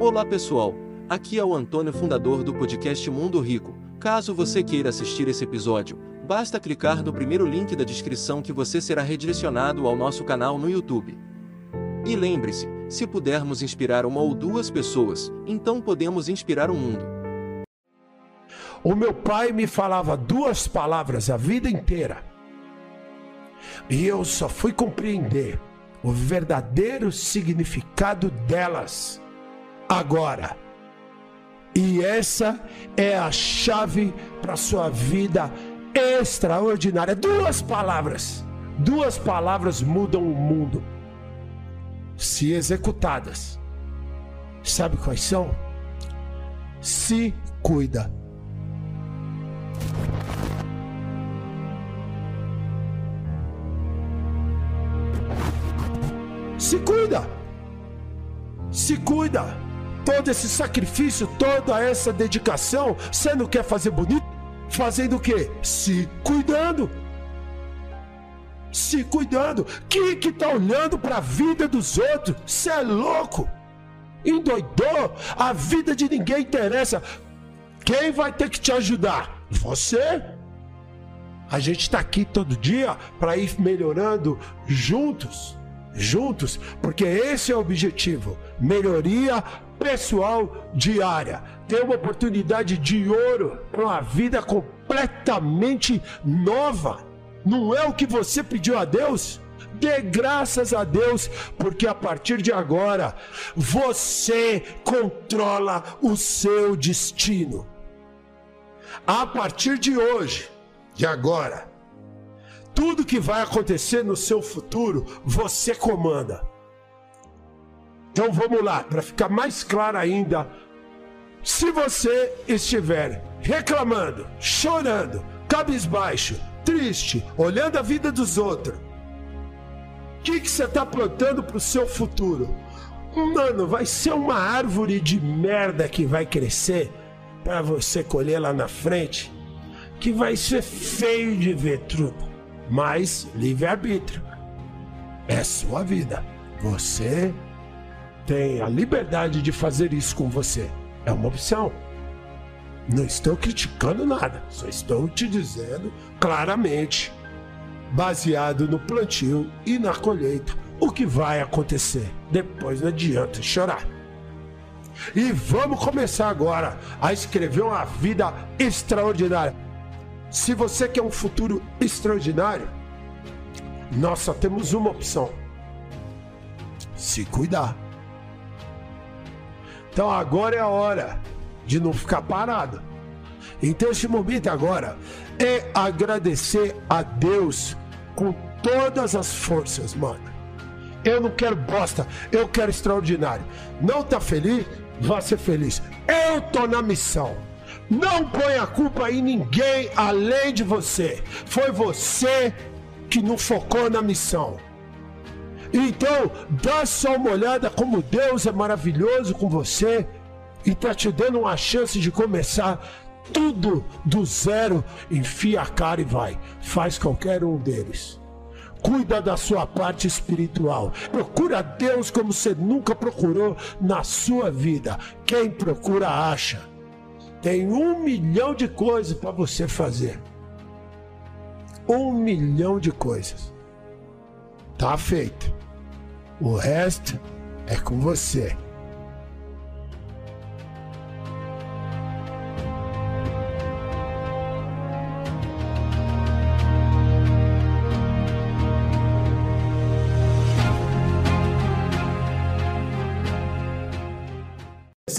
Olá pessoal, aqui é o Antônio, fundador do podcast Mundo Rico. Caso você queira assistir esse episódio, basta clicar no primeiro link da descrição que você será redirecionado ao nosso canal no YouTube. E lembre-se, se pudermos inspirar uma ou duas pessoas, então podemos inspirar o mundo. O meu pai me falava duas palavras a vida inteira. E eu só fui compreender o verdadeiro significado delas agora. E essa é a chave para sua vida extraordinária. Duas palavras. Duas palavras mudam o mundo. Se executadas. Sabe quais são? Se cuida. Se cuida. Se cuida. Todo esse sacrifício, toda essa dedicação, você não quer fazer bonito? Fazendo o quê? Se cuidando. Se cuidando. Quem que tá olhando para a vida dos outros? Você é louco. Endoidou? A vida de ninguém interessa. Quem vai ter que te ajudar? Você. A gente está aqui todo dia para ir melhorando juntos juntos, porque esse é o objetivo: melhoria pessoal diária. Ter uma oportunidade de ouro para uma vida completamente nova. Não é o que você pediu a Deus? Dê graças a Deus, porque a partir de agora você controla o seu destino. A partir de hoje, de agora, tudo que vai acontecer no seu futuro, você comanda. Então vamos lá, para ficar mais claro ainda. Se você estiver reclamando, chorando, cabisbaixo, triste, olhando a vida dos outros, o que, que você está plantando para o seu futuro? Mano, vai ser uma árvore de merda que vai crescer para você colher lá na frente, que vai ser feio de ver tudo mas livre-arbítrio. É sua vida. Você tem a liberdade de fazer isso com você. É uma opção. Não estou criticando nada, só estou te dizendo claramente, baseado no plantio e na colheita, o que vai acontecer. Depois não adianta chorar. E vamos começar agora a escrever uma vida extraordinária. Se você quer um futuro extraordinário, nós só temos uma opção: se cuidar. Então agora é a hora de não ficar parado. Então esse momento agora é agradecer a Deus com todas as forças, mano. Eu não quero bosta, eu quero extraordinário. Não tá feliz? Vá ser feliz. Eu tô na missão. Não põe a culpa em ninguém além de você. Foi você que não focou na missão. Então, dá só uma olhada como Deus é maravilhoso com você e tá te dando uma chance de começar tudo do zero. Enfia a cara e vai. Faz qualquer um deles. Cuida da sua parte espiritual. Procura Deus como você nunca procurou na sua vida. Quem procura, acha. Tem um milhão de coisas para você fazer. Um milhão de coisas. Tá feito. O resto é com você.